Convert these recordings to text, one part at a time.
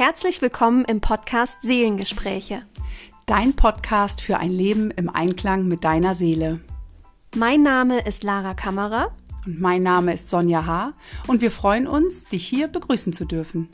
Herzlich willkommen im Podcast Seelengespräche. Dein Podcast für ein Leben im Einklang mit deiner Seele. Mein Name ist Lara Kammerer. Und mein Name ist Sonja H. Und wir freuen uns, dich hier begrüßen zu dürfen.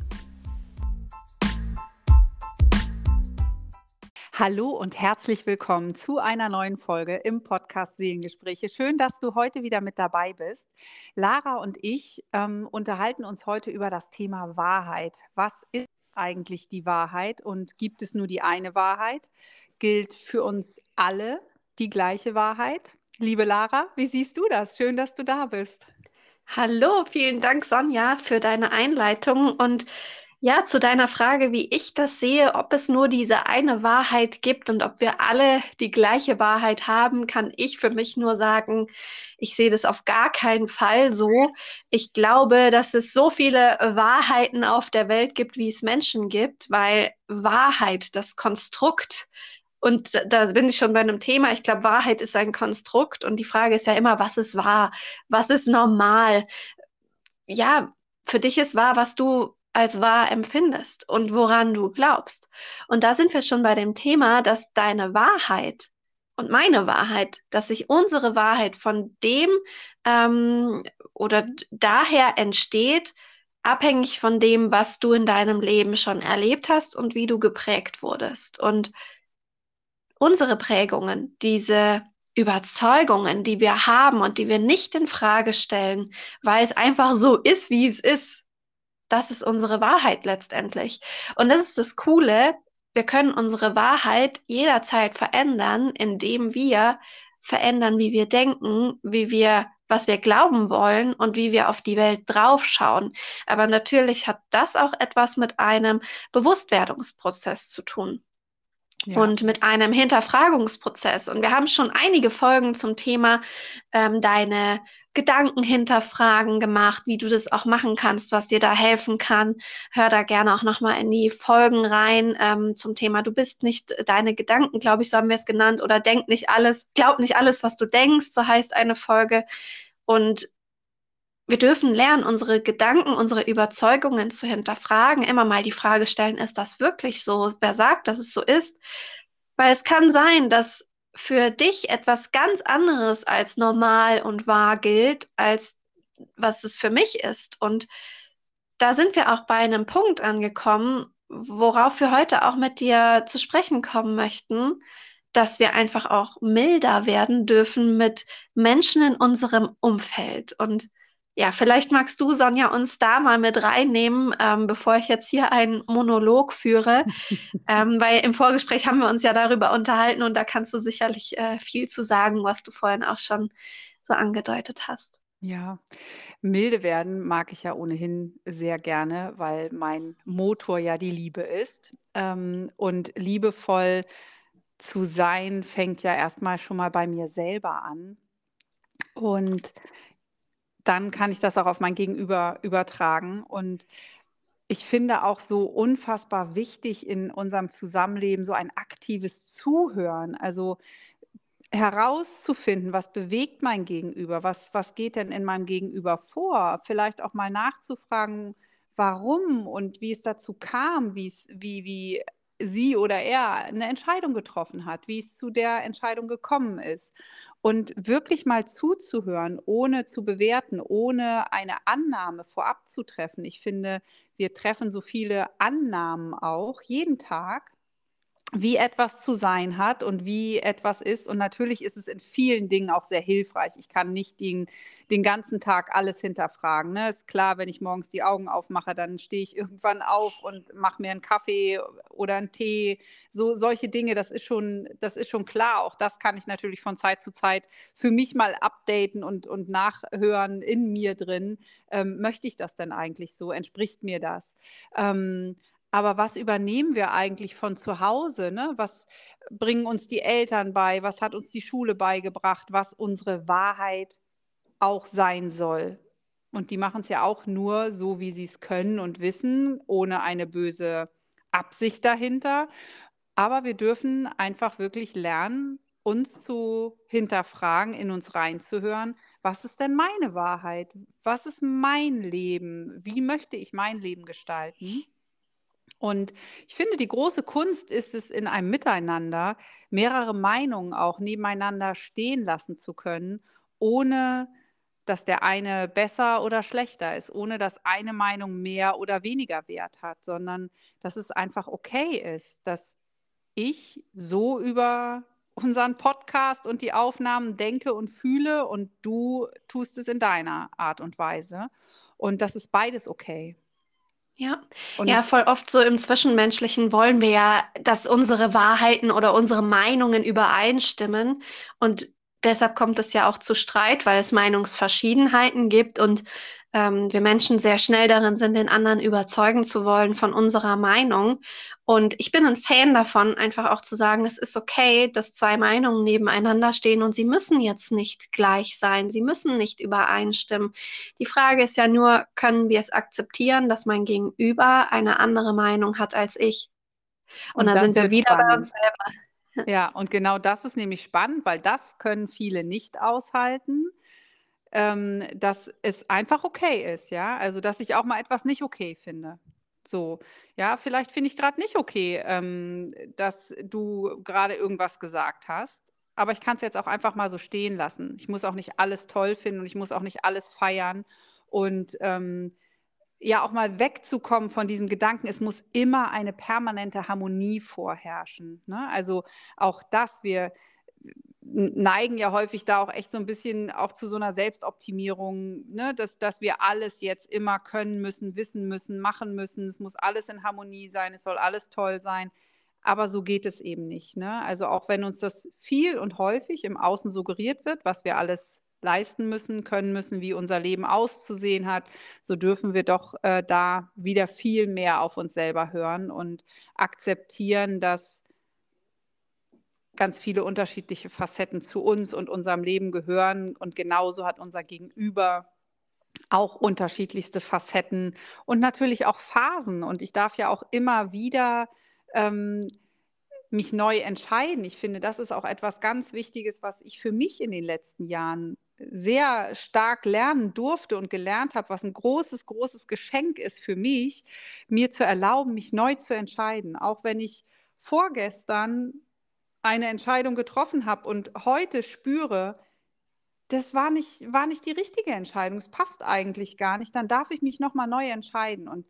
Hallo und herzlich willkommen zu einer neuen Folge im Podcast Seelengespräche. Schön, dass du heute wieder mit dabei bist. Lara und ich ähm, unterhalten uns heute über das Thema Wahrheit. Was ist eigentlich die Wahrheit und gibt es nur die eine Wahrheit? Gilt für uns alle die gleiche Wahrheit? Liebe Lara, wie siehst du das? Schön, dass du da bist. Hallo, vielen Dank, Sonja, für deine Einleitung und ja, zu deiner Frage, wie ich das sehe, ob es nur diese eine Wahrheit gibt und ob wir alle die gleiche Wahrheit haben, kann ich für mich nur sagen, ich sehe das auf gar keinen Fall so. Ich glaube, dass es so viele Wahrheiten auf der Welt gibt, wie es Menschen gibt, weil Wahrheit, das Konstrukt, und da bin ich schon bei einem Thema. Ich glaube, Wahrheit ist ein Konstrukt und die Frage ist ja immer, was ist wahr? Was ist normal? Ja, für dich ist wahr, was du als wahr empfindest und woran du glaubst. Und da sind wir schon bei dem Thema, dass deine Wahrheit und meine Wahrheit, dass sich unsere Wahrheit von dem ähm, oder daher entsteht, abhängig von dem, was du in deinem Leben schon erlebt hast und wie du geprägt wurdest. Und unsere Prägungen, diese Überzeugungen, die wir haben und die wir nicht in Frage stellen, weil es einfach so ist, wie es ist, das ist unsere Wahrheit letztendlich. Und das ist das Coole. Wir können unsere Wahrheit jederzeit verändern, indem wir verändern, wie wir denken, wie wir, was wir glauben wollen und wie wir auf die Welt draufschauen. Aber natürlich hat das auch etwas mit einem Bewusstwerdungsprozess zu tun. Und mit einem Hinterfragungsprozess. Und wir haben schon einige Folgen zum Thema ähm, deine Gedanken hinterfragen gemacht, wie du das auch machen kannst, was dir da helfen kann. Hör da gerne auch nochmal in die Folgen rein ähm, zum Thema, du bist nicht deine Gedanken, glaube ich, so haben wir es genannt, oder denk nicht alles, glaub nicht alles, was du denkst, so heißt eine Folge. Und wir dürfen lernen, unsere Gedanken, unsere Überzeugungen zu hinterfragen, immer mal die Frage stellen, ist das wirklich so? Wer sagt, dass es so ist? Weil es kann sein, dass für dich etwas ganz anderes als normal und wahr gilt, als was es für mich ist. Und da sind wir auch bei einem Punkt angekommen, worauf wir heute auch mit dir zu sprechen kommen möchten, dass wir einfach auch milder werden dürfen mit Menschen in unserem Umfeld. Und ja, vielleicht magst du, Sonja, uns da mal mit reinnehmen, ähm, bevor ich jetzt hier einen Monolog führe, ähm, weil im Vorgespräch haben wir uns ja darüber unterhalten und da kannst du sicherlich äh, viel zu sagen, was du vorhin auch schon so angedeutet hast. Ja, milde werden mag ich ja ohnehin sehr gerne, weil mein Motor ja die Liebe ist. Ähm, und liebevoll zu sein fängt ja erstmal schon mal bei mir selber an. Und dann kann ich das auch auf mein Gegenüber übertragen. Und ich finde auch so unfassbar wichtig in unserem Zusammenleben so ein aktives Zuhören. Also herauszufinden, was bewegt mein Gegenüber, was, was geht denn in meinem Gegenüber vor, vielleicht auch mal nachzufragen, warum und wie es dazu kam, wie, wie sie oder er eine Entscheidung getroffen hat, wie es zu der Entscheidung gekommen ist. Und wirklich mal zuzuhören, ohne zu bewerten, ohne eine Annahme vorab zu treffen. Ich finde, wir treffen so viele Annahmen auch jeden Tag wie etwas zu sein hat und wie etwas ist. Und natürlich ist es in vielen Dingen auch sehr hilfreich. Ich kann nicht den, den ganzen Tag alles hinterfragen. Ne? Ist klar, wenn ich morgens die Augen aufmache, dann stehe ich irgendwann auf und mache mir einen Kaffee oder einen Tee. So solche Dinge, das ist schon, das ist schon klar. Auch das kann ich natürlich von Zeit zu Zeit für mich mal updaten und, und nachhören in mir drin. Ähm, möchte ich das denn eigentlich so? Entspricht mir das? Ähm, aber was übernehmen wir eigentlich von zu Hause? Ne? Was bringen uns die Eltern bei? Was hat uns die Schule beigebracht? Was unsere Wahrheit auch sein soll? Und die machen es ja auch nur so, wie sie es können und wissen, ohne eine böse Absicht dahinter. Aber wir dürfen einfach wirklich lernen, uns zu hinterfragen, in uns reinzuhören, was ist denn meine Wahrheit? Was ist mein Leben? Wie möchte ich mein Leben gestalten? Und ich finde, die große Kunst ist es, in einem Miteinander mehrere Meinungen auch nebeneinander stehen lassen zu können, ohne dass der eine besser oder schlechter ist, ohne dass eine Meinung mehr oder weniger Wert hat, sondern dass es einfach okay ist, dass ich so über unseren Podcast und die Aufnahmen denke und fühle und du tust es in deiner Art und Weise. Und das ist beides okay. Ja, und ja, voll oft so im Zwischenmenschlichen wollen wir ja, dass unsere Wahrheiten oder unsere Meinungen übereinstimmen. Und deshalb kommt es ja auch zu Streit, weil es Meinungsverschiedenheiten gibt und ähm, wir Menschen sehr schnell darin sind, den anderen überzeugen zu wollen von unserer Meinung. Und ich bin ein Fan davon, einfach auch zu sagen, es ist okay, dass zwei Meinungen nebeneinander stehen und sie müssen jetzt nicht gleich sein, sie müssen nicht übereinstimmen. Die Frage ist ja nur, können wir es akzeptieren, dass mein Gegenüber eine andere Meinung hat als ich? Und, und dann sind wir wieder spannend. bei uns selber. Ja, und genau das ist nämlich spannend, weil das können viele nicht aushalten ähm, dass es einfach okay ist, ja. Also, dass ich auch mal etwas nicht okay finde. So, ja, vielleicht finde ich gerade nicht okay, ähm, dass du gerade irgendwas gesagt hast. Aber ich kann es jetzt auch einfach mal so stehen lassen. Ich muss auch nicht alles toll finden und ich muss auch nicht alles feiern. Und ähm, ja, auch mal wegzukommen von diesem Gedanken, es muss immer eine permanente Harmonie vorherrschen. Ne? Also auch das, wir, neigen ja häufig da auch echt so ein bisschen auch zu so einer Selbstoptimierung, ne? dass, dass wir alles jetzt immer können müssen, wissen müssen, machen müssen. Es muss alles in Harmonie sein, es soll alles toll sein. Aber so geht es eben nicht. Ne? Also auch wenn uns das viel und häufig im Außen suggeriert wird, was wir alles leisten müssen, können müssen, wie unser Leben auszusehen hat, so dürfen wir doch äh, da wieder viel mehr auf uns selber hören und akzeptieren, dass ganz viele unterschiedliche Facetten zu uns und unserem Leben gehören. Und genauso hat unser Gegenüber auch unterschiedlichste Facetten und natürlich auch Phasen. Und ich darf ja auch immer wieder ähm, mich neu entscheiden. Ich finde, das ist auch etwas ganz Wichtiges, was ich für mich in den letzten Jahren sehr stark lernen durfte und gelernt habe, was ein großes, großes Geschenk ist für mich, mir zu erlauben, mich neu zu entscheiden. Auch wenn ich vorgestern eine Entscheidung getroffen habe und heute spüre, das war nicht, war nicht die richtige Entscheidung, es passt eigentlich gar nicht, dann darf ich mich nochmal neu entscheiden. Und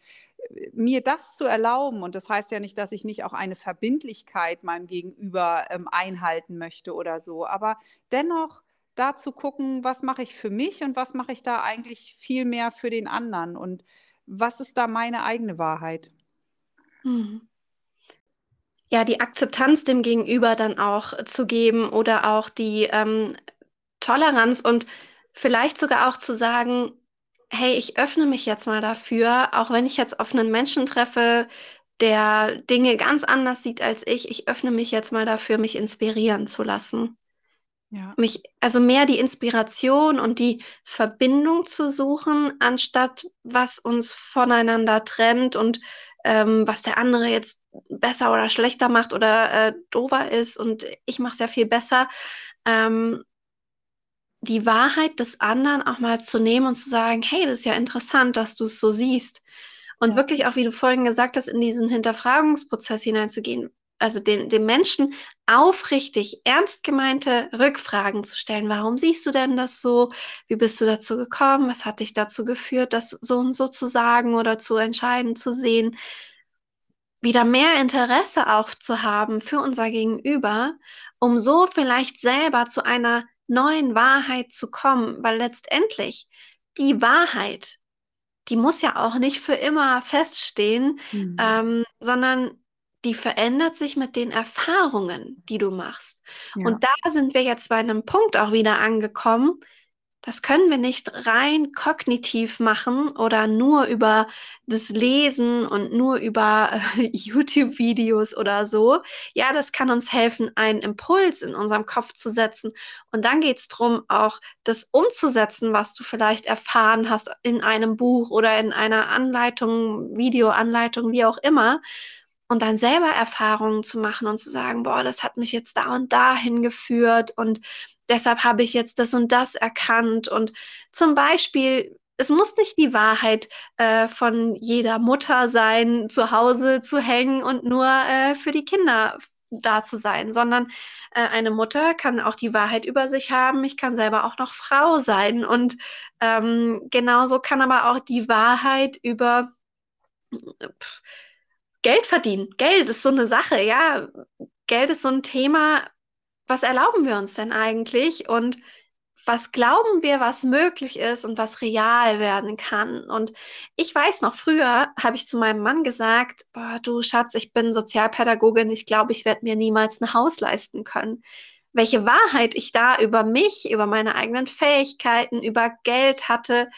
äh, mir das zu erlauben, und das heißt ja nicht, dass ich nicht auch eine Verbindlichkeit meinem Gegenüber ähm, einhalten möchte oder so, aber dennoch da zu gucken, was mache ich für mich und was mache ich da eigentlich viel mehr für den anderen und was ist da meine eigene Wahrheit. Mhm ja, die Akzeptanz dem Gegenüber dann auch zu geben oder auch die ähm, Toleranz und vielleicht sogar auch zu sagen, hey, ich öffne mich jetzt mal dafür, auch wenn ich jetzt auf einen Menschen treffe, der Dinge ganz anders sieht als ich, ich öffne mich jetzt mal dafür, mich inspirieren zu lassen. Ja. Mich, also mehr die Inspiration und die Verbindung zu suchen, anstatt was uns voneinander trennt und ähm, was der andere jetzt besser oder schlechter macht oder äh, dover ist und ich mache es ja viel besser. Ähm, die Wahrheit des anderen auch mal zu nehmen und zu sagen, hey, das ist ja interessant, dass du es so siehst. Und ja. wirklich auch, wie du vorhin gesagt hast, in diesen Hinterfragungsprozess hineinzugehen also den, den Menschen aufrichtig, ernst gemeinte Rückfragen zu stellen. Warum siehst du denn das so? Wie bist du dazu gekommen? Was hat dich dazu geführt, das so und so zu sagen oder zu entscheiden, zu sehen? Wieder mehr Interesse aufzuhaben für unser Gegenüber, um so vielleicht selber zu einer neuen Wahrheit zu kommen, weil letztendlich die Wahrheit, die muss ja auch nicht für immer feststehen, mhm. ähm, sondern die verändert sich mit den Erfahrungen, die du machst. Ja. Und da sind wir jetzt bei einem Punkt auch wieder angekommen. Das können wir nicht rein kognitiv machen oder nur über das Lesen und nur über äh, YouTube-Videos oder so. Ja, das kann uns helfen, einen Impuls in unserem Kopf zu setzen. Und dann geht es darum, auch das umzusetzen, was du vielleicht erfahren hast in einem Buch oder in einer Anleitung, Videoanleitung, wie auch immer und dann selber Erfahrungen zu machen und zu sagen, boah, das hat mich jetzt da und da hingeführt und deshalb habe ich jetzt das und das erkannt. Und zum Beispiel, es muss nicht die Wahrheit äh, von jeder Mutter sein, zu Hause zu hängen und nur äh, für die Kinder da zu sein, sondern äh, eine Mutter kann auch die Wahrheit über sich haben. Ich kann selber auch noch Frau sein. Und ähm, genauso kann aber auch die Wahrheit über pff, Geld verdienen. Geld ist so eine Sache, ja. Geld ist so ein Thema. Was erlauben wir uns denn eigentlich? Und was glauben wir, was möglich ist und was real werden kann. Und ich weiß noch, früher habe ich zu meinem Mann gesagt, boah, du Schatz, ich bin Sozialpädagogin, ich glaube, ich werde mir niemals ein Haus leisten können. Welche Wahrheit ich da über mich, über meine eigenen Fähigkeiten, über Geld hatte,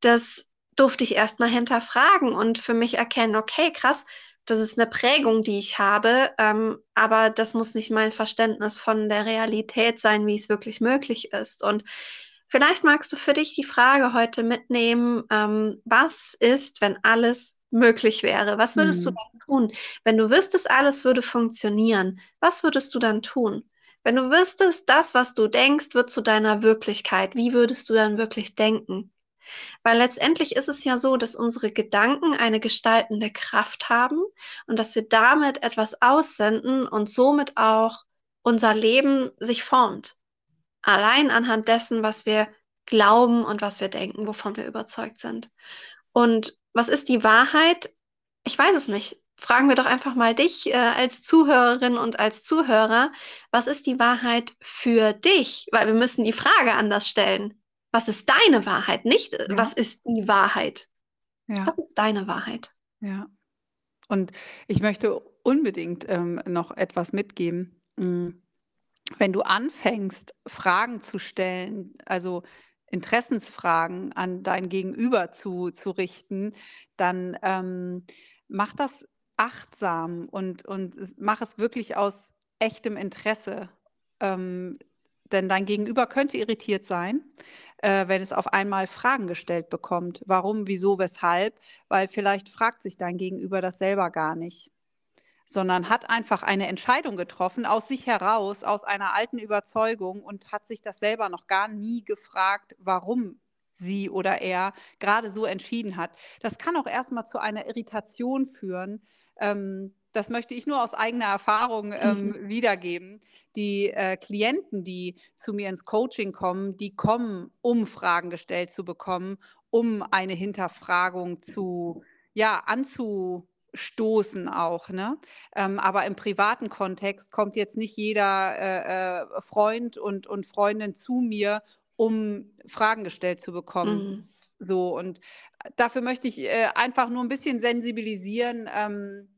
das durfte ich erstmal hinterfragen und für mich erkennen, okay, krass, das ist eine Prägung, die ich habe, ähm, aber das muss nicht mein Verständnis von der Realität sein, wie es wirklich möglich ist. Und vielleicht magst du für dich die Frage heute mitnehmen, ähm, was ist, wenn alles möglich wäre? Was würdest hm. du dann tun? Wenn du wüsstest, alles würde funktionieren, was würdest du dann tun? Wenn du wüsstest, das, was du denkst, wird zu deiner Wirklichkeit, wie würdest du dann wirklich denken? Weil letztendlich ist es ja so, dass unsere Gedanken eine gestaltende Kraft haben und dass wir damit etwas aussenden und somit auch unser Leben sich formt. Allein anhand dessen, was wir glauben und was wir denken, wovon wir überzeugt sind. Und was ist die Wahrheit? Ich weiß es nicht. Fragen wir doch einfach mal dich äh, als Zuhörerin und als Zuhörer, was ist die Wahrheit für dich? Weil wir müssen die Frage anders stellen was ist deine Wahrheit, nicht äh, ja. was ist die Wahrheit. Ja. Was ist deine Wahrheit? Ja. Und ich möchte unbedingt ähm, noch etwas mitgeben. Hm, wenn du anfängst, Fragen zu stellen, also Interessensfragen an dein Gegenüber zu, zu richten, dann ähm, mach das achtsam und, und mach es wirklich aus echtem Interesse. Ähm, denn dein Gegenüber könnte irritiert sein, äh, wenn es auf einmal Fragen gestellt bekommt. Warum, wieso, weshalb? Weil vielleicht fragt sich dein Gegenüber das selber gar nicht, sondern hat einfach eine Entscheidung getroffen aus sich heraus, aus einer alten Überzeugung und hat sich das selber noch gar nie gefragt, warum sie oder er gerade so entschieden hat. Das kann auch erstmal zu einer Irritation führen. Ähm, das möchte ich nur aus eigener Erfahrung ähm, mhm. wiedergeben. Die äh, Klienten, die zu mir ins Coaching kommen, die kommen, um Fragen gestellt zu bekommen, um eine Hinterfragung zu, ja, anzustoßen auch. Ne? Ähm, aber im privaten Kontext kommt jetzt nicht jeder äh, äh, Freund und, und Freundin zu mir, um Fragen gestellt zu bekommen. Mhm. So, und dafür möchte ich äh, einfach nur ein bisschen sensibilisieren. Ähm,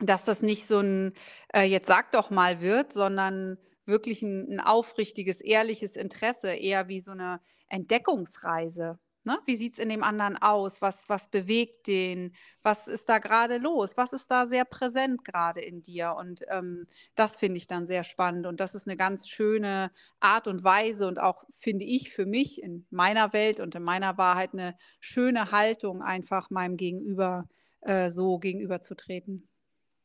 dass das nicht so ein äh, jetzt sag doch mal wird, sondern wirklich ein, ein, aufrichtiges, ehrliches Interesse, eher wie so eine Entdeckungsreise. Ne? Wie sieht es in dem anderen aus? Was, was bewegt den? Was ist da gerade los? Was ist da sehr präsent gerade in dir? Und ähm, das finde ich dann sehr spannend. Und das ist eine ganz schöne Art und Weise und auch, finde ich, für mich in meiner Welt und in meiner Wahrheit eine schöne Haltung, einfach meinem Gegenüber äh, so gegenüberzutreten.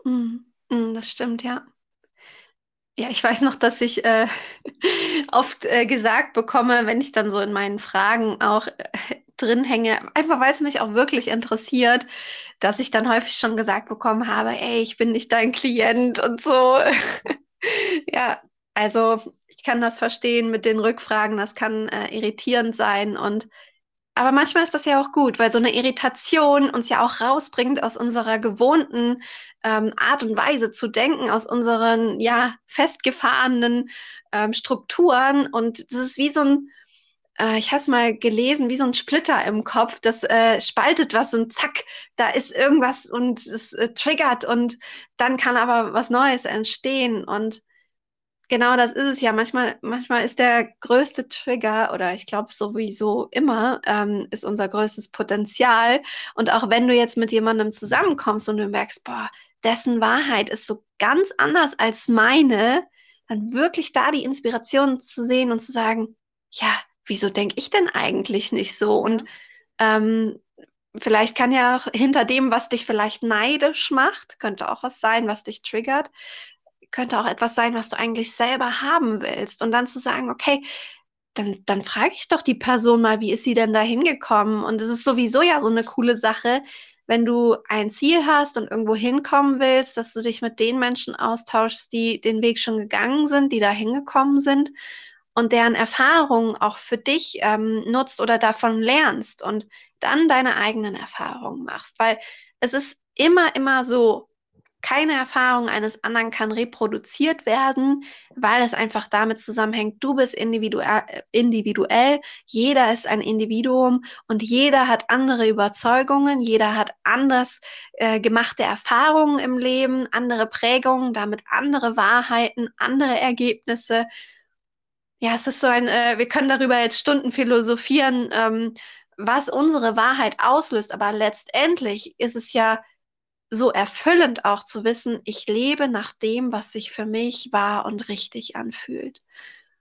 Mhm. Mhm, das stimmt, ja. Ja, ich weiß noch, dass ich äh, oft äh, gesagt bekomme, wenn ich dann so in meinen Fragen auch äh, drin hänge, einfach weil es mich auch wirklich interessiert, dass ich dann häufig schon gesagt bekommen habe, ey, ich bin nicht dein Klient und so. ja, also ich kann das verstehen mit den Rückfragen, das kann äh, irritierend sein und aber manchmal ist das ja auch gut, weil so eine Irritation uns ja auch rausbringt aus unserer gewohnten ähm, Art und Weise zu denken, aus unseren ja festgefahrenen ähm, Strukturen. Und das ist wie so ein, äh, ich habe es mal gelesen, wie so ein Splitter im Kopf, das äh, spaltet was und zack, da ist irgendwas und es äh, triggert und dann kann aber was Neues entstehen. Und Genau, das ist es ja. Manchmal, manchmal ist der größte Trigger, oder ich glaube sowieso immer, ähm, ist unser größtes Potenzial. Und auch wenn du jetzt mit jemandem zusammenkommst und du merkst, boah, dessen Wahrheit ist so ganz anders als meine, dann wirklich da die Inspiration zu sehen und zu sagen, ja, wieso denke ich denn eigentlich nicht so? Und ähm, vielleicht kann ja auch hinter dem, was dich vielleicht neidisch macht, könnte auch was sein, was dich triggert, könnte auch etwas sein, was du eigentlich selber haben willst. Und dann zu sagen, okay, dann, dann frage ich doch die Person mal, wie ist sie denn da hingekommen? Und es ist sowieso ja so eine coole Sache, wenn du ein Ziel hast und irgendwo hinkommen willst, dass du dich mit den Menschen austauschst, die den Weg schon gegangen sind, die da hingekommen sind und deren Erfahrungen auch für dich ähm, nutzt oder davon lernst und dann deine eigenen Erfahrungen machst. Weil es ist immer, immer so, keine Erfahrung eines anderen kann reproduziert werden, weil es einfach damit zusammenhängt, du bist individuell, individuell, jeder ist ein Individuum und jeder hat andere Überzeugungen, jeder hat anders äh, gemachte Erfahrungen im Leben, andere Prägungen, damit andere Wahrheiten, andere Ergebnisse. Ja, es ist so ein, äh, wir können darüber jetzt Stunden philosophieren, ähm, was unsere Wahrheit auslöst, aber letztendlich ist es ja so erfüllend auch zu wissen, ich lebe nach dem, was sich für mich wahr und richtig anfühlt.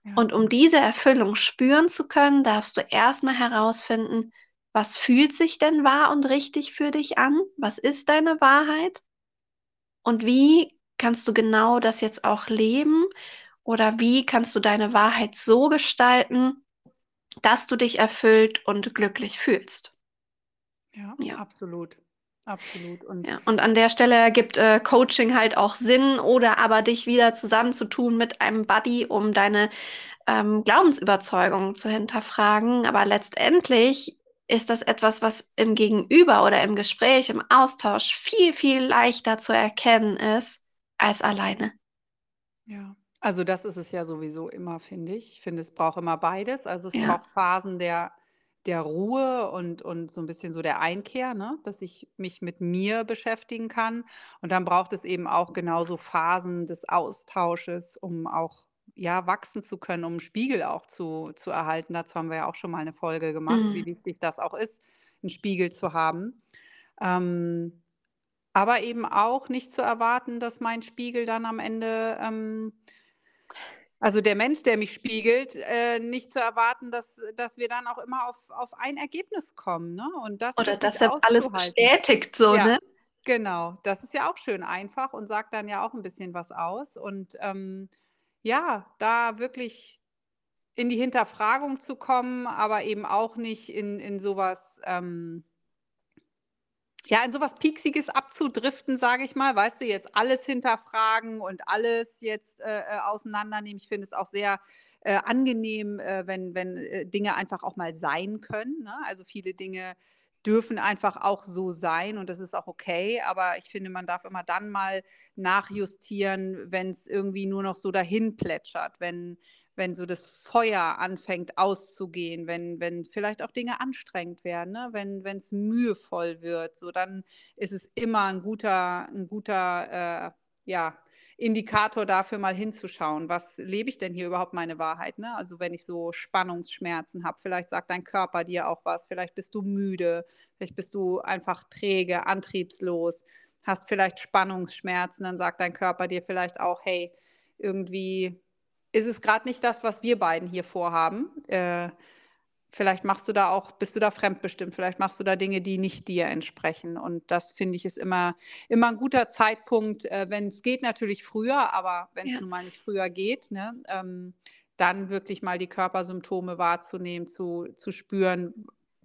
Ja. Und um diese Erfüllung spüren zu können, darfst du erstmal herausfinden, was fühlt sich denn wahr und richtig für dich an? Was ist deine Wahrheit? Und wie kannst du genau das jetzt auch leben? Oder wie kannst du deine Wahrheit so gestalten, dass du dich erfüllt und glücklich fühlst? Ja, ja. absolut. Absolut. Und, ja, und an der Stelle ergibt äh, Coaching halt auch Sinn oder aber dich wieder zusammenzutun mit einem Buddy, um deine ähm, Glaubensüberzeugungen zu hinterfragen. Aber letztendlich ist das etwas, was im Gegenüber oder im Gespräch, im Austausch viel, viel leichter zu erkennen ist als alleine. Ja. Also das ist es ja sowieso immer, finde ich. Ich finde, es braucht immer beides. Also es ja. braucht Phasen der der Ruhe und und so ein bisschen so der Einkehr, ne, dass ich mich mit mir beschäftigen kann. Und dann braucht es eben auch genauso Phasen des Austausches, um auch, ja, wachsen zu können, um 'n Spiegel auch zu zu erhalten. Dazu haben wir ja auch schon mal eine Folge gemacht, wie mhm. wichtig das auch ist, einen Spiegel zu haben. Ähm, aber eben auch nicht zu erwarten, dass mein Spiegel dann am Ende, ähm also der Mensch, der mich spiegelt, äh, nicht zu erwarten, dass, dass wir dann auch immer auf, auf ein Ergebnis kommen. Ne? Und das Oder dass er alles bestätigt, so, ja, ne? Genau, das ist ja auch schön einfach und sagt dann ja auch ein bisschen was aus. Und ähm, ja, da wirklich in die Hinterfragung zu kommen, aber eben auch nicht in, in sowas, ähm, ja, in sowas Pieksiges abzudriften, sage ich mal, weißt du, jetzt alles hinterfragen und alles jetzt äh, äh, auseinandernehmen. Ich finde es auch sehr äh, angenehm, äh, wenn, wenn äh, Dinge einfach auch mal sein können. Ne? Also viele Dinge dürfen einfach auch so sein und das ist auch okay. Aber ich finde, man darf immer dann mal nachjustieren, wenn es irgendwie nur noch so dahin plätschert, wenn wenn so das Feuer anfängt auszugehen, wenn, wenn vielleicht auch Dinge anstrengend werden, ne? wenn es mühevoll wird, so dann ist es immer ein guter, ein guter äh, ja, Indikator dafür, mal hinzuschauen, was lebe ich denn hier überhaupt meine Wahrheit? Ne? Also wenn ich so Spannungsschmerzen habe, vielleicht sagt dein Körper dir auch was, vielleicht bist du müde, vielleicht bist du einfach träge, antriebslos, hast vielleicht Spannungsschmerzen, dann sagt dein Körper dir vielleicht auch, hey, irgendwie ist es gerade nicht das, was wir beiden hier vorhaben. Äh, vielleicht machst du da auch, bist du da fremdbestimmt, vielleicht machst du da Dinge, die nicht dir entsprechen. Und das finde ich ist immer, immer ein guter Zeitpunkt, äh, wenn es geht natürlich früher, aber wenn es ja. nun mal nicht früher geht, ne, ähm, dann wirklich mal die Körpersymptome wahrzunehmen, zu, zu spüren,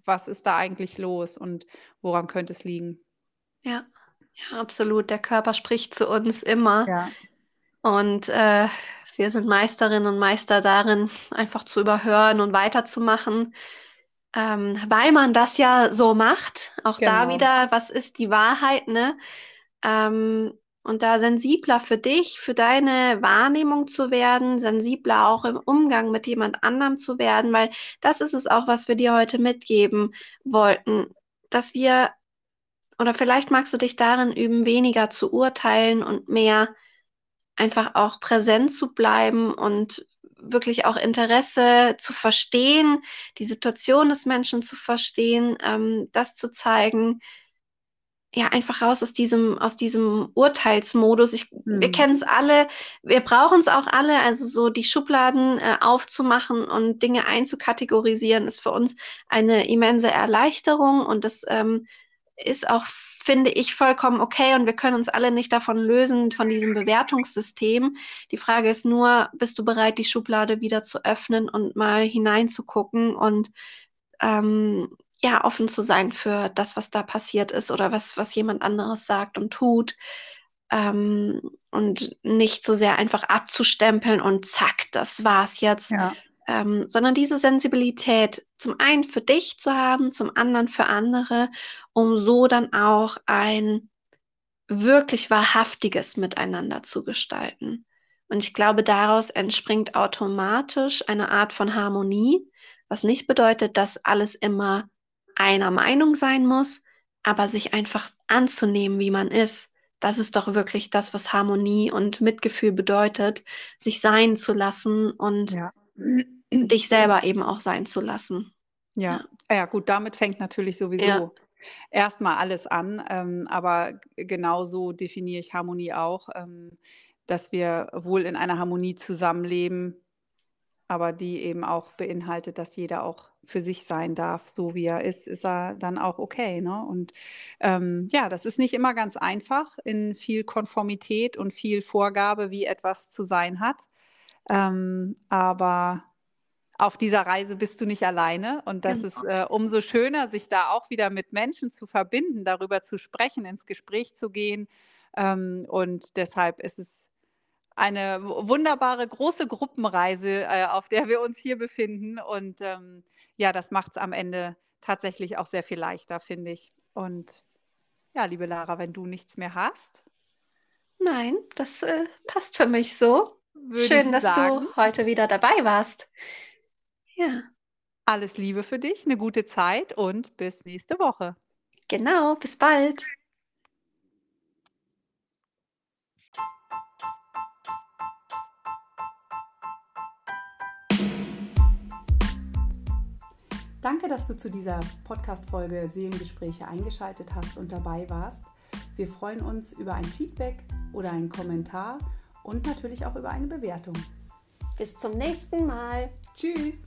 was ist da eigentlich los und woran könnte es liegen. Ja, ja, absolut. Der Körper spricht zu uns immer. Ja. Und äh, wir sind Meisterinnen und Meister darin, einfach zu überhören und weiterzumachen, ähm, weil man das ja so macht. Auch genau. da wieder, was ist die Wahrheit, ne? Ähm, und da sensibler für dich, für deine Wahrnehmung zu werden, sensibler auch im Umgang mit jemand anderem zu werden, weil das ist es auch, was wir dir heute mitgeben wollten, dass wir, oder vielleicht magst du dich darin üben, weniger zu urteilen und mehr einfach auch präsent zu bleiben und wirklich auch Interesse zu verstehen, die Situation des Menschen zu verstehen, ähm, das zu zeigen, ja, einfach raus aus diesem, aus diesem Urteilsmodus. Ich, mhm. Wir kennen es alle, wir brauchen es auch alle, also so die Schubladen äh, aufzumachen und Dinge einzukategorisieren, ist für uns eine immense Erleichterung und das ähm, ist auch finde ich vollkommen okay und wir können uns alle nicht davon lösen, von diesem Bewertungssystem. Die Frage ist nur, bist du bereit, die Schublade wieder zu öffnen und mal hineinzugucken und ähm, ja, offen zu sein für das, was da passiert ist oder was, was jemand anderes sagt und tut. Ähm, und nicht so sehr einfach abzustempeln und zack, das war's jetzt. Ja. Ähm, sondern diese Sensibilität zum einen für dich zu haben, zum anderen für andere, um so dann auch ein wirklich wahrhaftiges Miteinander zu gestalten. Und ich glaube, daraus entspringt automatisch eine Art von Harmonie, was nicht bedeutet, dass alles immer einer Meinung sein muss, aber sich einfach anzunehmen, wie man ist. Das ist doch wirklich das, was Harmonie und Mitgefühl bedeutet, sich sein zu lassen und ja. dich selber eben auch sein zu lassen. Ja, ja, gut, damit fängt natürlich sowieso ja. erstmal alles an. Ähm, aber genauso definiere ich Harmonie auch, ähm, dass wir wohl in einer Harmonie zusammenleben, aber die eben auch beinhaltet, dass jeder auch für sich sein darf, so wie er ist, ist er dann auch okay. Ne? Und ähm, ja, das ist nicht immer ganz einfach in viel Konformität und viel Vorgabe, wie etwas zu sein hat. Ähm, aber auf dieser Reise bist du nicht alleine und das genau. ist äh, umso schöner, sich da auch wieder mit Menschen zu verbinden, darüber zu sprechen, ins Gespräch zu gehen. Ähm, und deshalb ist es eine wunderbare große Gruppenreise, äh, auf der wir uns hier befinden. Und ähm, ja, das macht es am Ende tatsächlich auch sehr viel leichter, finde ich. Und ja, liebe Lara, wenn du nichts mehr hast. Nein, das äh, passt für mich so. Schön, dass sagen. du heute wieder dabei warst. Ja. Alles Liebe für dich, eine gute Zeit und bis nächste Woche. Genau, bis bald. Danke, dass du zu dieser Podcast-Folge Seelengespräche eingeschaltet hast und dabei warst. Wir freuen uns über ein Feedback oder einen Kommentar und natürlich auch über eine Bewertung. Bis zum nächsten Mal. Tschüss.